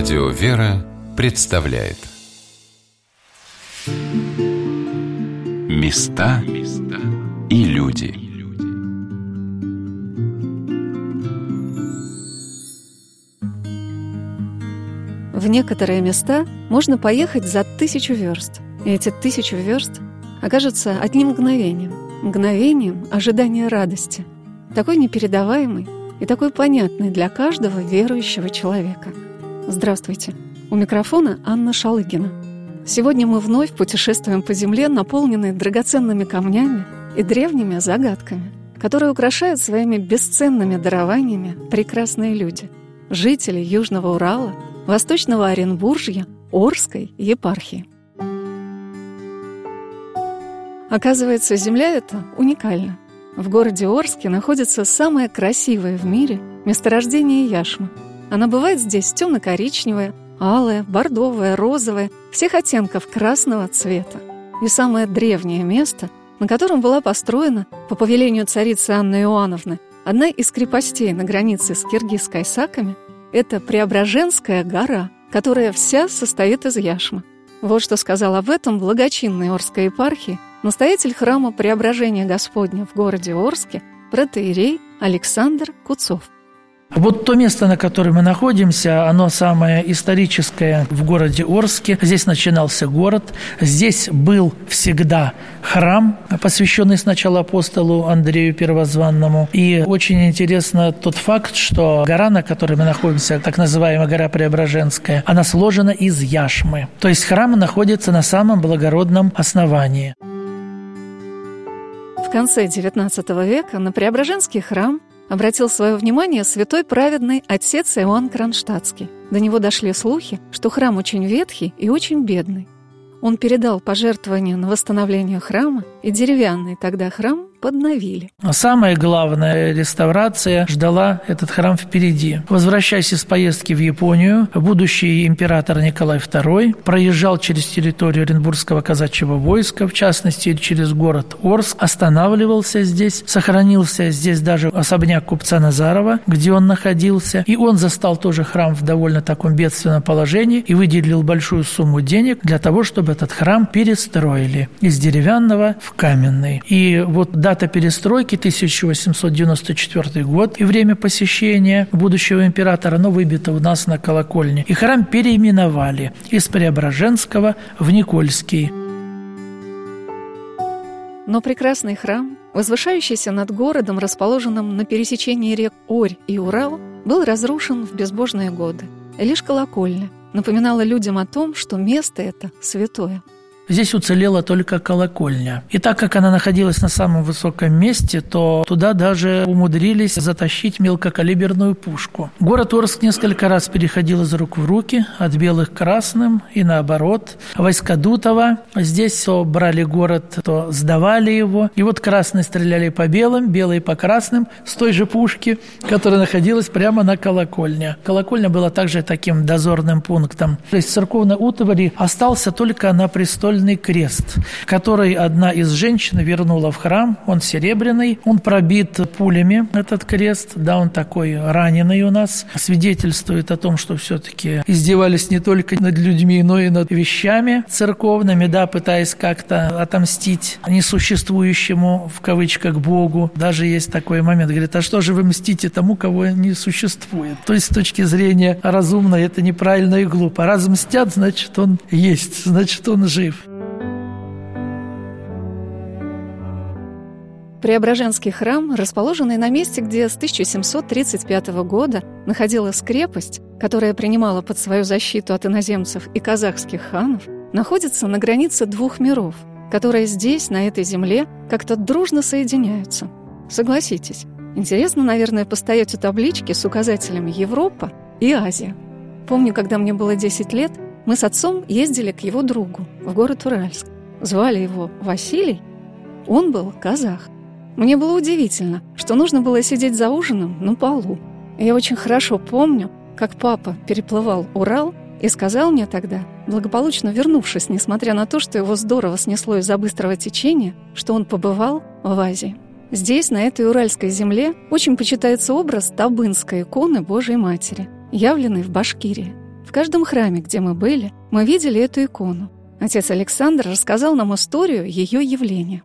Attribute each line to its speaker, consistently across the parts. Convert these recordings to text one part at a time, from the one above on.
Speaker 1: Радио «Вера» представляет. Места и люди.
Speaker 2: В некоторые места можно поехать за тысячу верст, и эти тысячу верст окажутся одним мгновением, мгновением ожидания радости, такой непередаваемой и такой понятной для каждого верующего человека. Здравствуйте! У микрофона Анна Шалыгина. Сегодня мы вновь путешествуем по земле, наполненной драгоценными камнями и древними загадками, которые украшают своими бесценными дарованиями прекрасные люди, жители Южного Урала, Восточного Оренбуржья, Орской епархии. Оказывается, земля эта уникальна. В городе Орске находится самое красивое в мире месторождение яшмы. Она бывает здесь темно-коричневая, алая, бордовая, розовая, всех оттенков красного цвета. И самое древнее место, на котором была построена по повелению царицы Анны Иоанновны одна из крепостей на границе с киргизской саками, это Преображенская гора, которая вся состоит из яшмы. Вот что сказал об этом благочинной Орской епархии настоятель храма Преображения Господня в городе Орске, протеерей Александр Куцов.
Speaker 3: Вот то место, на котором мы находимся, оно самое историческое в городе Орске. Здесь начинался город. Здесь был всегда храм, посвященный сначала апостолу Андрею Первозванному. И очень интересно тот факт, что гора, на которой мы находимся, так называемая гора Преображенская, она сложена из яшмы. То есть храм находится на самом благородном основании.
Speaker 2: В конце XIX века на Преображенский храм обратил свое внимание святой праведный отец Иоанн Кронштадтский. До него дошли слухи, что храм очень ветхий и очень бедный. Он передал пожертвования на восстановление храма, и деревянный тогда храм подновили.
Speaker 3: А самое главное, реставрация ждала этот храм впереди. Возвращаясь из поездки в Японию, будущий император Николай II проезжал через территорию Оренбургского казачьего войска, в частности, через город Орск, останавливался здесь, сохранился здесь даже особняк купца Назарова, где он находился, и он застал тоже храм в довольно таком бедственном положении и выделил большую сумму денег для того, чтобы этот храм перестроили из деревянного в каменный. И вот дата перестройки 1894 год и время посещения будущего императора, оно выбито у нас на колокольне. И храм переименовали из Преображенского в Никольский.
Speaker 2: Но прекрасный храм, возвышающийся над городом, расположенным на пересечении рек Орь и Урал, был разрушен в безбожные годы. И лишь колокольня напоминала людям о том, что место это святое –
Speaker 3: Здесь уцелела только колокольня. И так как она находилась на самом высоком месте, то туда даже умудрились затащить мелкокалиберную пушку. Город Орск несколько раз переходил из рук в руки, от белых к красным и наоборот. Войска Дутова здесь то брали город, то сдавали его. И вот красные стреляли по белым, белые по красным с той же пушки, которая находилась прямо на колокольне. Колокольня была также таким дозорным пунктом. То есть церковной утвари остался только на престоле треугольный крест, который одна из женщин вернула в храм. Он серебряный, он пробит пулями, этот крест. Да, он такой раненый у нас. Свидетельствует о том, что все-таки издевались не только над людьми, но и над вещами церковными, да, пытаясь как-то отомстить несуществующему, в кавычках, Богу. Даже есть такой момент. Говорит, а что же вы мстите тому, кого не существует? То есть с точки зрения разумной это неправильно и глупо. Раз мстят, значит, он есть, значит, он жив.
Speaker 2: Преображенский храм, расположенный на месте, где с 1735 года находилась крепость, которая принимала под свою защиту от иноземцев и казахских ханов, находится на границе двух миров, которые здесь, на этой земле, как-то дружно соединяются. Согласитесь, интересно, наверное, постоять у таблички с указателями «Европа» и «Азия». Помню, когда мне было 10 лет, мы с отцом ездили к его другу в город Уральск. Звали его Василий, он был казах – мне было удивительно, что нужно было сидеть за ужином на полу. Я очень хорошо помню, как папа переплывал Урал и сказал мне тогда, благополучно вернувшись, несмотря на то, что его здорово снесло из-за быстрого течения, что он побывал в Азии. Здесь, на этой уральской земле, очень почитается образ Табынской иконы Божьей Матери, явленной в Башкирии. В каждом храме, где мы были, мы видели эту икону. Отец Александр рассказал нам историю ее явления.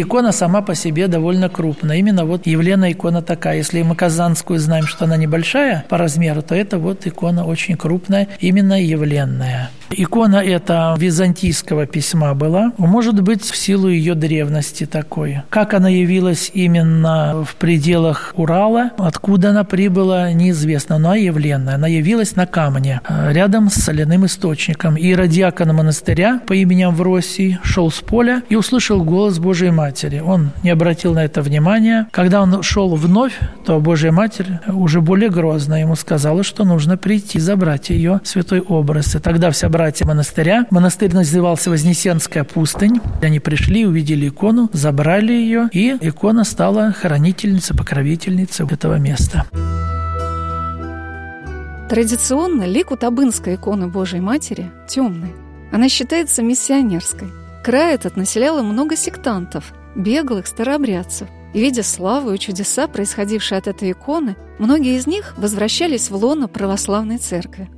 Speaker 3: Икона сама по себе довольно крупная. Именно вот явлена икона такая. Если мы Казанскую знаем, что она небольшая по размеру, то это вот икона очень крупная, именно явленная. Икона эта византийского письма была, может быть, в силу ее древности такой. Как она явилась именно в пределах Урала, откуда она прибыла, неизвестно, но явленная. Она явилась на камне, э, рядом с соляным источником. И радиакон монастыря по имени Амвросий шел с поля и услышал голос Божией Матери. Он не обратил на это внимания. Когда он шел вновь, то Божья Матерь уже более грозно ему сказала, что нужно прийти забрать ее святой образ. И тогда вся братья монастыря. Монастырь назывался Вознесенская пустынь. Они пришли, увидели икону, забрали ее, и икона стала хранительницей, покровительницей этого места.
Speaker 2: Традиционно лик у Табынской иконы Божьей Матери темный. Она считается миссионерской. Край этот населяло много сектантов, беглых старообрядцев. И, видя славу и чудеса, происходившие от этой иконы, многие из них возвращались в лоно православной церкви.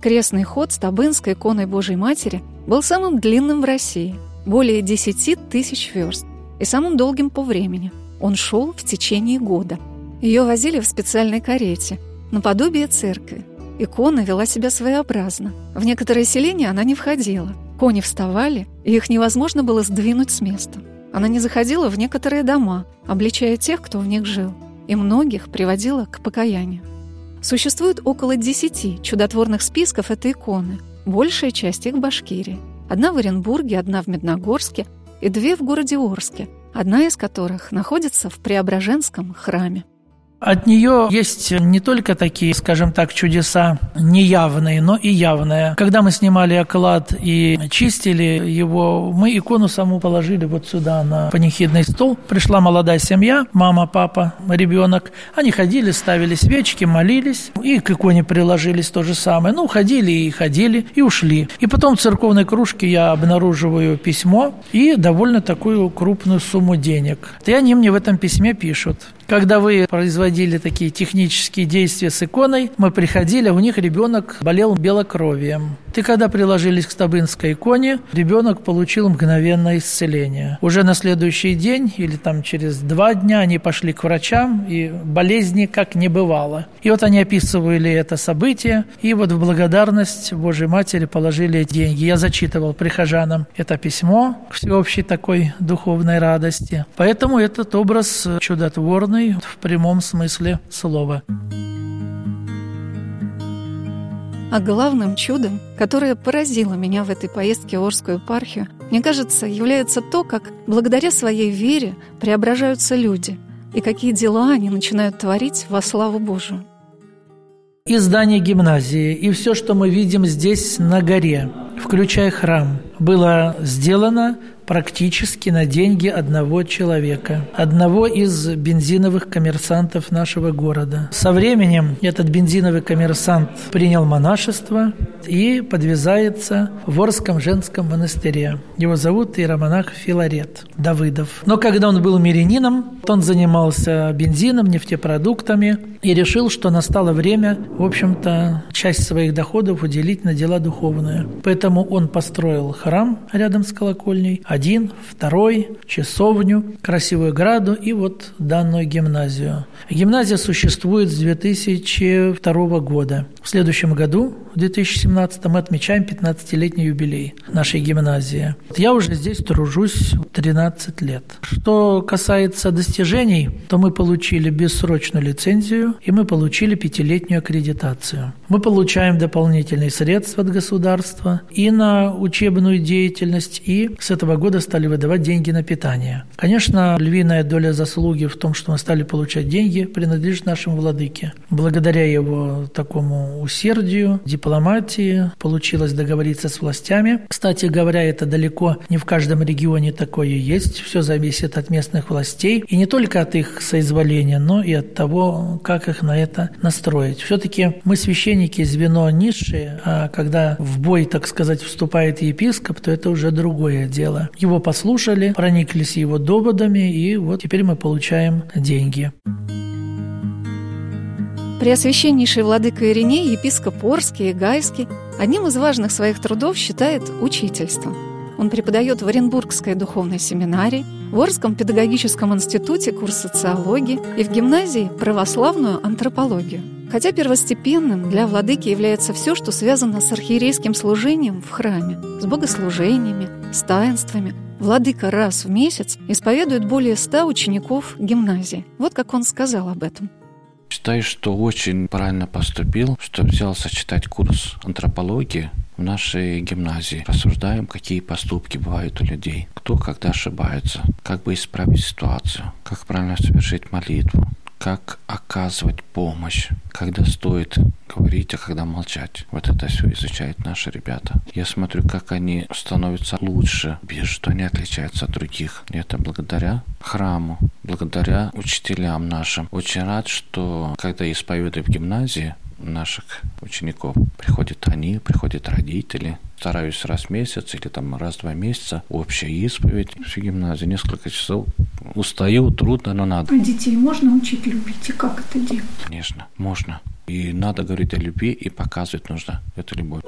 Speaker 2: Крестный ход с Табынской иконой Божьей Матери был самым длинным в России – более 10 тысяч верст, и самым долгим по времени. Он шел в течение года. Ее возили в специальной карете, наподобие церкви. Икона вела себя своеобразно. В некоторые селения она не входила. Кони вставали, и их невозможно было сдвинуть с места. Она не заходила в некоторые дома, обличая тех, кто в них жил, и многих приводила к покаянию. Существует около десяти чудотворных списков этой иконы, большая часть их в Башкирии. Одна в Оренбурге, одна в Медногорске и две в городе Орске, одна из которых находится в Преображенском храме.
Speaker 3: От нее есть не только такие, скажем так, чудеса неявные, но и явные. Когда мы снимали оклад и чистили его, мы икону саму положили вот сюда на панихидный стол. Пришла молодая семья, мама, папа, ребенок. Они ходили, ставили свечки, молились и к иконе приложились то же самое. Ну, ходили и ходили, и ушли. И потом в церковной кружке я обнаруживаю письмо и довольно такую крупную сумму денег. И они мне в этом письме пишут. Когда вы производили такие технические действия с иконой, мы приходили, у них ребенок болел белокровием. И когда приложились к Стабынской иконе, ребенок получил мгновенное исцеление. Уже на следующий день или там через два дня они пошли к врачам, и болезни как не бывало. И вот они описывали это событие, и вот в благодарность Божьей Матери положили эти деньги. Я зачитывал прихожанам это письмо к всеобщей такой духовной радости. Поэтому этот образ чудотворный в прямом смысле слова.
Speaker 2: А главным чудом, которое поразило меня в этой поездке в Орскую епархию, мне кажется, является то, как благодаря своей вере преображаются люди и какие дела они начинают творить во славу Божию.
Speaker 3: И здание гимназии, и все, что мы видим здесь на горе, включая храм, было сделано практически на деньги одного человека, одного из бензиновых коммерсантов нашего города. Со временем этот бензиновый коммерсант принял монашество и подвязается в Орском женском монастыре. Его зовут иеромонах Филарет Давыдов. Но когда он был мирянином, он занимался бензином, нефтепродуктами и решил, что настало время, в общем-то, часть своих доходов уделить на дела духовные. Поэтому он построил храм рядом с колокольней, один, второй, часовню, красивую граду и вот данную гимназию. Гимназия существует с 2002 года. В следующем году, в 2017, мы отмечаем 15-летний юбилей нашей гимназии. Я уже здесь тружусь 13 лет. Что касается достижений, то мы получили бессрочную лицензию и мы получили пятилетнюю аккредитацию. Мы получаем дополнительные средства от государства и на учебную деятельность, и с этого года стали выдавать деньги на питание. Конечно, львиная доля заслуги в том, что мы стали получать деньги, принадлежит нашему владыке. Благодаря его такому усердию, дипломатии получилось договориться с властями. Кстати говоря, это далеко не в каждом регионе такое есть. Все зависит от местных властей. И не только от их соизволения, но и от того, как их на это настроить. Все-таки мы священники звено низшее, а когда в бой, так сказать, вступает епископ, то это уже другое дело. Его послушали, прониклись его доводами, и вот теперь мы получаем деньги.
Speaker 2: Преосвященнейший владыка Ириней, епископ Орский и Гайский, одним из важных своих трудов считает учительство. Он преподает в Оренбургской духовной семинарии, в Орском педагогическом институте курс социологии и в гимназии православную антропологию. Хотя первостепенным для владыки является все, что связано с архиерейским служением в храме, с богослужениями, с таинствами, Владыка раз в месяц исповедует более ста учеников гимназии. Вот как он сказал об этом.
Speaker 4: Считаю, что очень правильно поступил, что взял сочетать курс антропологии в нашей гимназии. Рассуждаем, какие поступки бывают у людей, кто когда ошибается, как бы исправить ситуацию, как правильно совершить молитву, как оказывать помощь, когда стоит говорить, а когда молчать. Вот это все изучают наши ребята. Я смотрю, как они становятся лучше, вижу, что они отличаются от других. И это благодаря храму, благодаря учителям нашим. Очень рад, что когда исповедую в гимназии, наших учеников. Приходят они, приходят родители. Стараюсь раз в месяц или там раз в два месяца общая исповедь. Всю гимназию несколько часов. Устаю, трудно, но надо.
Speaker 5: А детей можно учить любить? И как это делать?
Speaker 4: Конечно, можно. И надо говорить о любви, и показывать нужно эту любовь.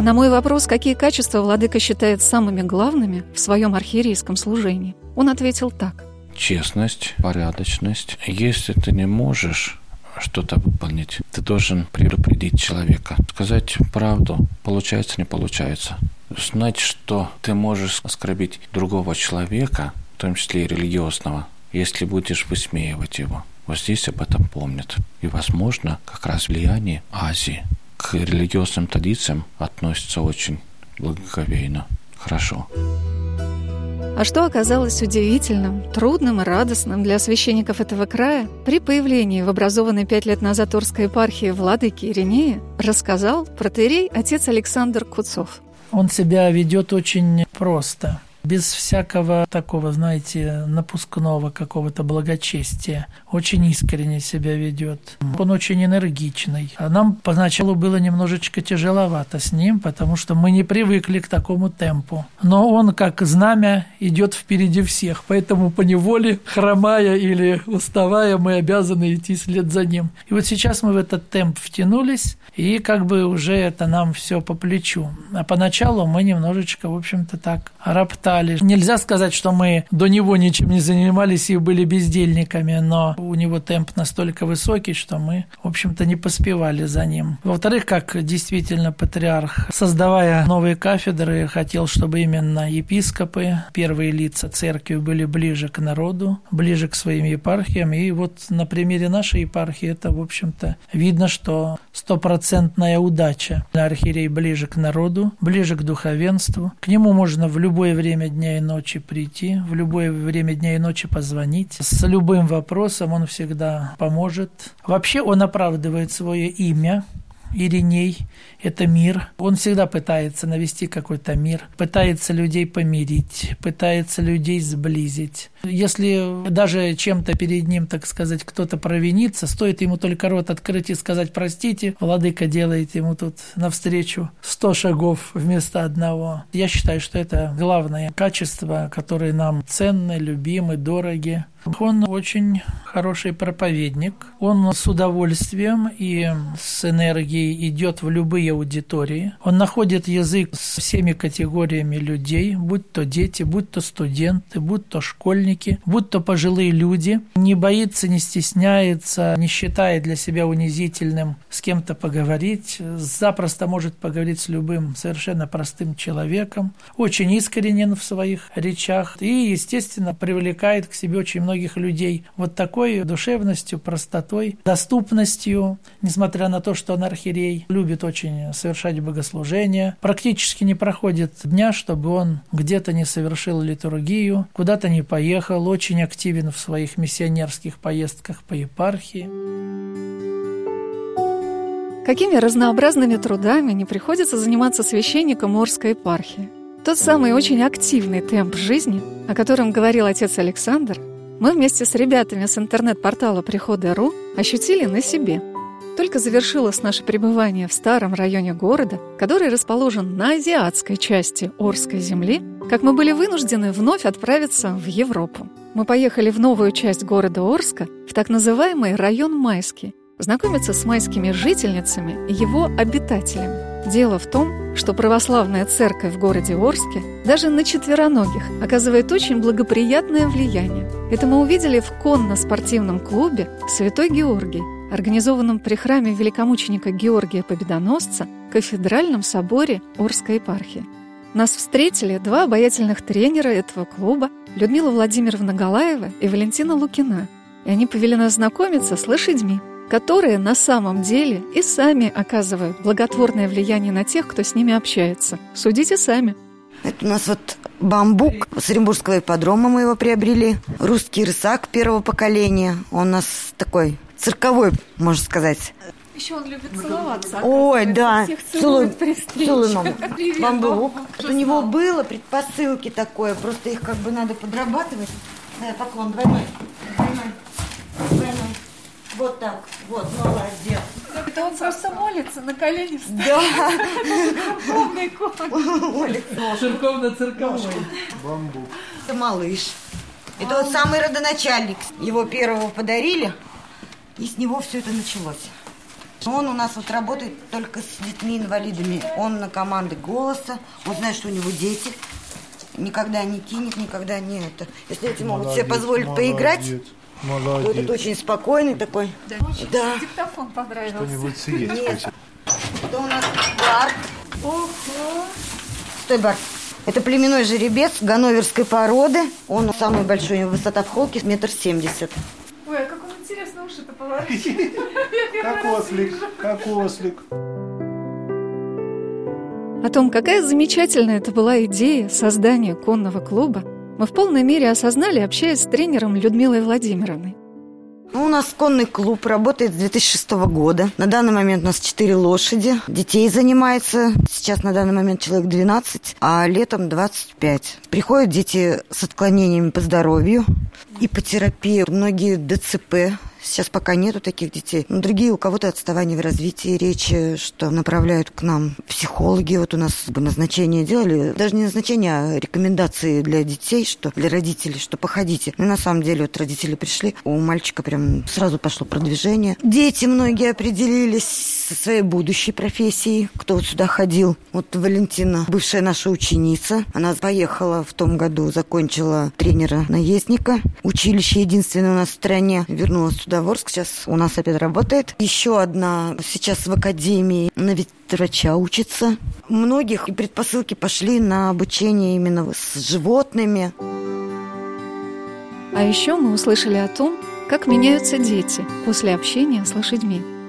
Speaker 2: А на мой вопрос, какие качества владыка считает самыми главными в своем архиерейском служении, он ответил так.
Speaker 4: Честность, порядочность. Если ты не можешь что-то выполнить. Ты должен предупредить человека, сказать правду, получается, не получается. Знать, что ты можешь оскорбить другого человека, в том числе и религиозного, если будешь высмеивать его. Вот здесь об этом помнят. И, возможно, как раз влияние Азии к религиозным традициям относится очень благоговейно, хорошо.
Speaker 2: А что оказалось удивительным, трудным и радостным для священников этого края, при появлении в образованной пять лет назад Орской епархии владыки Иринея, рассказал протеерей отец Александр Куцов.
Speaker 3: Он себя ведет очень просто без всякого такого, знаете, напускного какого-то благочестия. Очень искренне себя ведет. Он очень энергичный. А нам поначалу было немножечко тяжеловато с ним, потому что мы не привыкли к такому темпу. Но он, как знамя, идет впереди всех. Поэтому по неволе, хромая или уставая, мы обязаны идти след за ним. И вот сейчас мы в этот темп втянулись, и как бы уже это нам все по плечу. А поначалу мы немножечко, в общем-то, так роптали стали. Нельзя сказать, что мы до него ничем не занимались и были бездельниками, но у него темп настолько высокий, что мы, в общем-то, не поспевали за ним. Во-вторых, как действительно патриарх, создавая новые кафедры, хотел, чтобы именно епископы, первые лица церкви были ближе к народу, ближе к своим епархиям. И вот на примере нашей епархии это, в общем-то, видно, что стопроцентная удача. Архиерей ближе к народу, ближе к духовенству. К нему можно в любое время время дня и ночи прийти, в любое время дня и ночи позвонить. С любым вопросом он всегда поможет. Вообще он оправдывает свое имя, Ириней – это мир. Он всегда пытается навести какой-то мир, пытается людей помирить, пытается людей сблизить. Если даже чем-то перед ним, так сказать, кто-то провинится, стоит ему только рот открыть и сказать «простите», владыка делает ему тут навстречу сто шагов вместо одного. Я считаю, что это главное качество, которое нам ценны, любимы, дороги. Он очень хороший проповедник. Он с удовольствием и с энергией идет в любые аудитории. Он находит язык с всеми категориями людей, будь то дети, будь то студенты, будь то школьники, будь то пожилые люди. Не боится, не стесняется, не считает для себя унизительным с кем-то поговорить. Запросто может поговорить с любым совершенно простым человеком. Очень искренен в своих речах и, естественно, привлекает к себе очень много многих людей вот такой душевностью, простотой, доступностью, несмотря на то, что он архиерей, любит очень совершать богослужения. Практически не проходит дня, чтобы он где-то не совершил литургию, куда-то не поехал, очень активен в своих миссионерских поездках по епархии.
Speaker 2: Какими разнообразными трудами не приходится заниматься священником Орской епархии? Тот самый очень активный темп жизни, о котором говорил отец Александр, мы вместе с ребятами с интернет-портала «Приходы.ру» ощутили на себе. Только завершилось наше пребывание в старом районе города, который расположен на азиатской части Орской земли, как мы были вынуждены вновь отправиться в Европу. мы поехали в новую часть города Орска, в так называемый район Майский, знакомиться с майскими жительницами и его обитателями. Дело в том, что православная церковь в городе Орске даже на четвероногих оказывает очень благоприятное влияние. Это мы увидели в конно-спортивном клубе «Святой Георгий», организованном при храме великомученика Георгия Победоносца кафедральном соборе Орской епархии. Нас встретили два обаятельных тренера этого клуба Людмила Владимировна Галаева и Валентина Лукина. И они повели нас знакомиться с лошадьми, которые на самом деле и сами оказывают благотворное влияние на тех, кто с ними общается. Судите сами.
Speaker 6: Это у нас вот бамбук с Оренбургского ипподрома мы его приобрели. Русский рысак первого поколения. Он у нас такой цирковой, можно сказать.
Speaker 5: Еще он любит целоваться.
Speaker 6: Ой, да.
Speaker 5: Всех целует при
Speaker 6: Целуй, маму.
Speaker 5: Привет,
Speaker 6: Бамбук. У него было предпосылки такое, просто их как бы надо подрабатывать. Да, поклон двойной. Двойной. Двойной. Вот так. Вот, молодец.
Speaker 5: Это он просто молится, на колени встает.
Speaker 6: Да.
Speaker 5: Полный конь.
Speaker 6: Олег,
Speaker 3: Церковно-цирковой.
Speaker 6: это малыш. Это вот самый родоначальник. Его первого подарили, и с него все это началось. Он у нас вот работает только с детьми-инвалидами. Он на команды голоса. Он знает, что у него дети. Никогда не кинет, никогда не это. Если эти могут себе позволить поиграть,
Speaker 7: Молодец.
Speaker 6: вот это очень спокойный такой. Да.
Speaker 5: Диктофон понравился.
Speaker 7: Что-нибудь съесть
Speaker 6: Нет.
Speaker 7: хочет.
Speaker 6: Это у нас Барт. Стой, Барт. Это племенной жеребец ганноверской породы. Он самый большой, у него высота в холке метр семьдесят.
Speaker 5: Ой, а как он интересно уши-то поворачивает.
Speaker 7: Как ослик, как ослик.
Speaker 2: О том, какая замечательная это была идея создания конного клуба, мы в полной мере осознали, общаясь с тренером Людмилой Владимировной.
Speaker 6: Ну, у нас конный клуб работает с 2006 года. На данный момент у нас 4 лошади. Детей занимается. Сейчас на данный момент человек 12, а летом 25. Приходят дети с отклонениями по здоровью и по терапии. Многие ДЦП Сейчас пока нету таких детей. Но другие у кого-то отставание в развитии речи, что направляют к нам психологи. Вот у нас назначение делали. Даже не назначение, а рекомендации для детей, что для родителей, что походите. Ну, на самом деле, вот родители пришли, у мальчика прям сразу пошло продвижение. Дети многие определились со своей будущей профессией, кто вот сюда ходил. Вот Валентина, бывшая наша ученица, она поехала в том году, закончила тренера-наездника. Училище единственное у нас в стране. Вернулась сюда в Орск, сейчас у нас опять работает. Еще одна сейчас в академии на ветврача учится. Многих предпосылки пошли на обучение именно с животными.
Speaker 2: А еще мы услышали о том, как меняются дети после общения с лошадьми.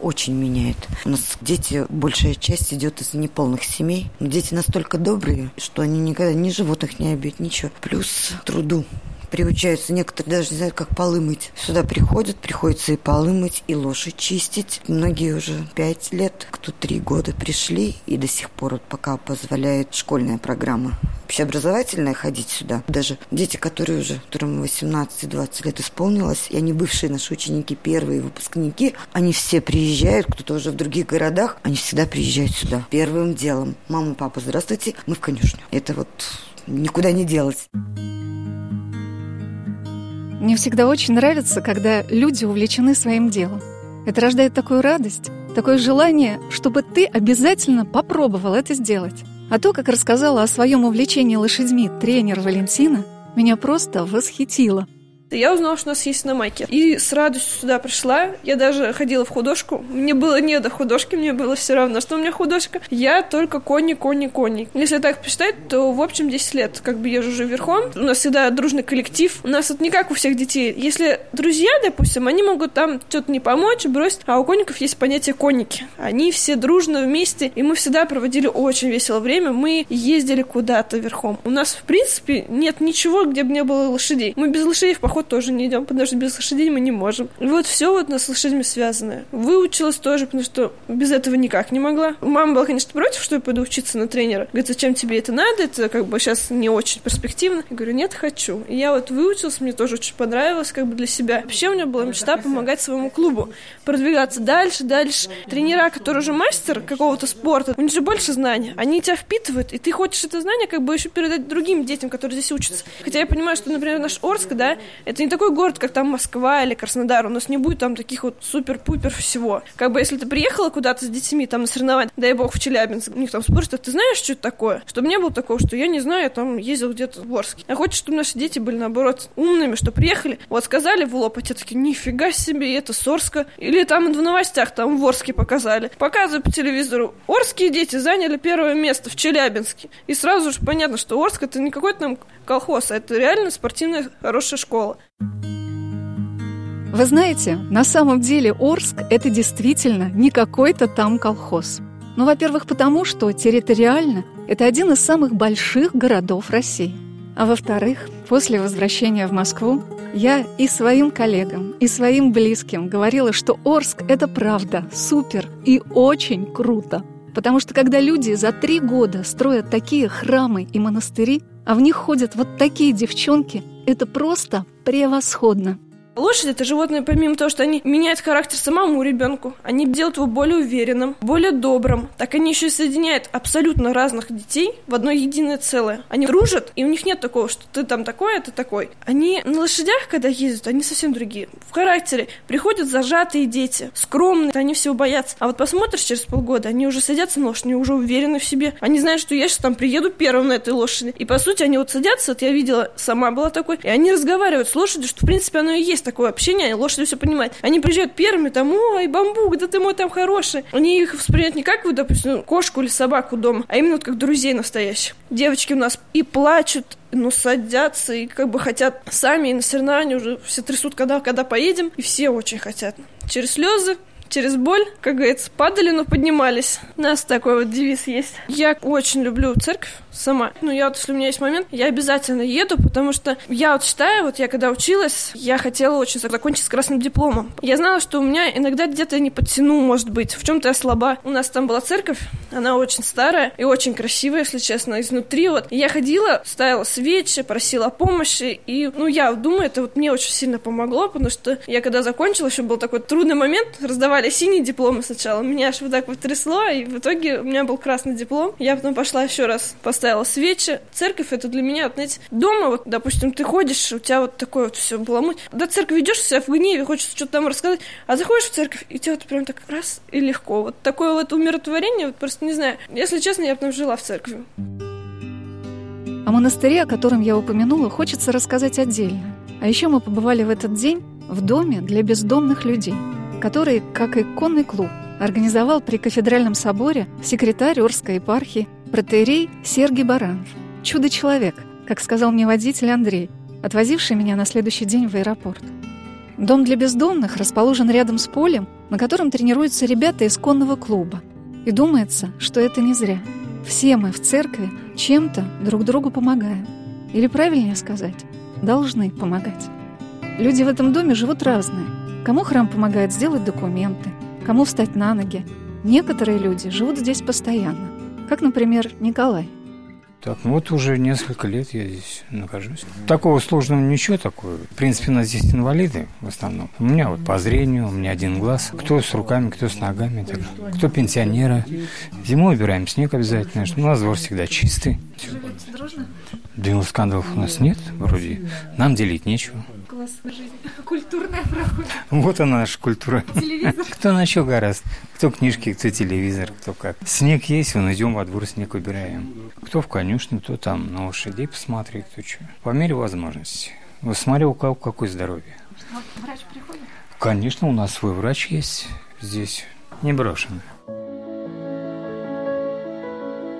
Speaker 6: Очень меняет. У нас дети, большая часть идет из неполных семей. Дети настолько добрые, что они никогда ни животных не обидят, ничего. Плюс труду приучаются. Некоторые даже не знают, как полы мыть. Сюда приходят, приходится и полы мыть, и лошадь чистить. Многие уже пять лет, кто три года пришли, и до сих пор, вот пока позволяет школьная программа общеобразовательная ходить сюда. Даже дети, которые уже, которым 18-20 лет исполнилось, и они бывшие наши ученики, первые выпускники, они все приезжают, кто-то уже в других городах, они всегда приезжают сюда. Первым делом. Мама, папа, здравствуйте, мы в конюшню. Это вот никуда не делать.
Speaker 2: Мне всегда очень нравится, когда люди увлечены своим делом. Это рождает такую радость, такое желание, чтобы ты обязательно попробовал это сделать. А то, как рассказала о своем увлечении лошадьми тренер Валентина, меня просто восхитило.
Speaker 8: Я узнала, что у нас есть на майке. И с радостью сюда пришла. Я даже ходила в художку. Мне было не до художки, мне было все равно, что у меня художка. Я только кони, кони, кони. Если так посчитать, то в общем 10 лет как бы езжу уже верхом. У нас всегда дружный коллектив. У нас вот не как у всех детей. Если друзья, допустим, они могут там что-то не помочь, бросить. А у конников есть понятие конники. Они все дружно вместе. И мы всегда проводили очень весело время. Мы ездили куда-то верхом. У нас, в принципе, нет ничего, где бы не было лошадей. Мы без лошадей в походе поход тоже не идем, потому что без лошадей мы не можем. Вот все вот нас с лошадьми связанное. Выучилась тоже, потому что без этого никак не могла. Мама была, конечно, против, что я пойду учиться на тренера. Говорит, зачем тебе это надо? Это как бы сейчас не очень перспективно. Я говорю, нет, хочу. И я вот выучилась, мне тоже очень понравилось как бы для себя. Вообще у меня была мечта помогать своему клубу, продвигаться дальше, дальше. Тренера, которые уже мастер какого-то спорта, у них же больше знаний. Они тебя впитывают, и ты хочешь это знание как бы еще передать другим детям, которые здесь учатся. Хотя я понимаю, что, например, наш Орск, да, это не такой город, как там Москва или Краснодар. У нас не будет там таких вот супер-пупер всего. Как бы если ты приехала куда-то с детьми там на соревнования, дай бог в Челябинск, у них там спорт, ты знаешь, что это такое? Чтобы не было такого, что я не знаю, я там ездил где-то в Орске. Я хочу, чтобы наши дети были, наоборот, умными, что приехали, вот сказали в лоб, а те такие, нифига себе, это с Орска. Или там в новостях, там в Орске показали. Показывают по телевизору, Орские дети заняли первое место в Челябинске. И сразу же понятно, что Орск это не какой-то там колхоз, а это реально спортивная хорошая школа.
Speaker 2: Вы знаете, на самом деле Орск – это действительно не какой-то там колхоз. Ну, во-первых, потому что территориально это один из самых больших городов России. А во-вторых, после возвращения в Москву я и своим коллегам, и своим близким говорила, что Орск – это правда, супер и очень круто. Потому что когда люди за три года строят такие храмы и монастыри, а в них ходят вот такие девчонки, это просто превосходно.
Speaker 8: Лошадь это животное, помимо того, что они меняют характер самому ребенку, они делают его более уверенным, более добрым. Так они еще и соединяют абсолютно разных детей в одно единое целое. Они дружат, и у них нет такого, что ты там такой, а ты такой. Они на лошадях, когда ездят, они совсем другие. В характере приходят зажатые дети, скромные, они всего боятся. А вот посмотришь через полгода, они уже садятся на лошадь, они уже уверены в себе. Они знают, что я сейчас там приеду первым на этой лошади. И по сути они вот садятся, вот я видела, сама была такой, и они разговаривают с лошадью, что в принципе оно и есть такое общение, лошадь все понимает. Они приезжают первыми, там, ой, бамбук, да ты мой там хороший. Они их воспринимают не как, вот, допустим, кошку или собаку дома, а именно вот как друзей настоящих. Девочки у нас и плачут, ну, садятся и как бы хотят сами, и на соревнования уже все трясут, когда, когда поедем, и все очень хотят. Через слезы, через боль, как говорится, падали, но поднимались. У нас такой вот девиз есть. Я очень люблю церковь сама. Ну, я вот, если у меня есть момент, я обязательно еду, потому что я вот считаю, вот я когда училась, я хотела очень закончить с красным дипломом. Я знала, что у меня иногда где-то не подтяну, может быть, в чем-то я слаба. У нас там была церковь, она очень старая и очень красивая, если честно, изнутри вот. И я ходила, ставила свечи, просила помощи, и, ну, я думаю, это вот мне очень сильно помогло, потому что я когда закончила, еще был такой трудный момент, раздавали синие дипломы сначала, меня аж вот так вот трясло, и в итоге у меня был красный диплом. Я потом пошла еще раз поставила свечи. Церковь это для меня, знаете, дома, вот, допустим, ты ходишь, у тебя вот такое вот все баламуть. До церкви идешь себя в гневе, хочется что-то там рассказать, а заходишь в церковь, и тебе вот прям так раз и легко. Вот такое вот умиротворение, вот просто не знаю. Если честно, я потом жила в церкви.
Speaker 2: О монастыре, о котором я упомянула, хочется рассказать отдельно. А еще мы побывали в этот день в доме для бездомных людей, который, как и конный клуб, организовал при кафедральном соборе секретарь Орской епархии протеерей Сергий Баранов. Чудо-человек, как сказал мне водитель Андрей, отвозивший меня на следующий день в аэропорт. Дом для бездомных расположен рядом с полем, на котором тренируются ребята из конного клуба. И думается, что это не зря. Все мы в церкви чем-то друг другу помогаем. Или правильнее сказать, должны помогать. Люди в этом доме живут разные. Кому храм помогает сделать документы, кому встать на ноги. Некоторые люди живут здесь постоянно, как, например, Николай.
Speaker 9: Так, ну вот уже несколько лет я здесь нахожусь. Такого сложного ничего такого. В принципе, у нас здесь инвалиды в основном. У меня вот по зрению, у меня один глаз. Кто с руками, кто с ногами. Так. Кто пенсионеры. Зимой убираем снег обязательно. У нас двор всегда чистый. Да скандалов у нас нет, вроде. Нам делить нечего.
Speaker 5: Классная жизнь. Культурная проходит.
Speaker 9: Вот она наша культура.
Speaker 5: Телевизор.
Speaker 9: Кто на что гораздо. Кто книжки, кто телевизор, кто как. Снег есть, вон идем во двор, снег убираем. Кто в конюшню, кто там на лошадей посмотреть, кто что. По мере возможности. Вот смотрю, у кого какое здоровье.
Speaker 5: Врач приходит?
Speaker 9: Конечно, у нас свой врач есть здесь, не брошенный.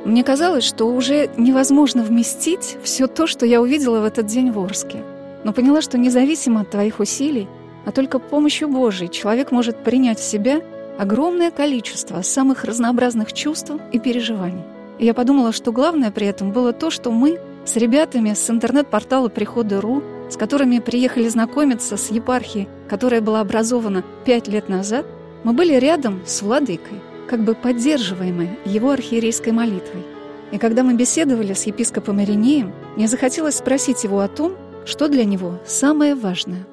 Speaker 2: Мне казалось, что уже невозможно вместить все то, что я увидела в этот день в Орске. Но поняла, что независимо от твоих усилий, а только помощью Божией человек может принять в себя огромное количество самых разнообразных чувств и переживаний. И я подумала, что главное при этом было то, что мы с ребятами с интернет-портала «Приходы.ру» с которыми приехали знакомиться с епархией, которая была образована пять лет назад, мы были рядом с владыкой, как бы поддерживаемые его архиерейской молитвой. И когда мы беседовали с епископом Иринеем, мне захотелось спросить его о том, что для него самое важное.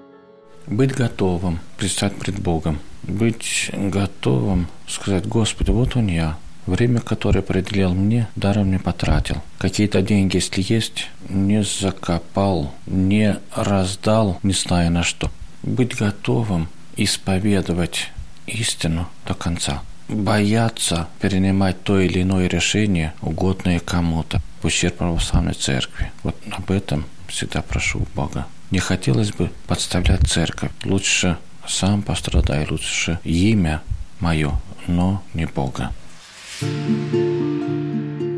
Speaker 4: Быть готовым предстать пред Богом. Быть готовым сказать, Господи, вот он я, Время, которое определил мне, даром не потратил. Какие-то деньги, если есть, не закопал, не раздал, не зная на что. Быть готовым исповедовать истину до конца. Бояться перенимать то или иное решение, угодное кому-то, в ущерб православной церкви. Вот об этом всегда прошу у Бога. Не хотелось бы подставлять церковь. Лучше сам пострадай, лучше имя мое, но не Бога.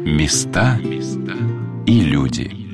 Speaker 1: Места и люди.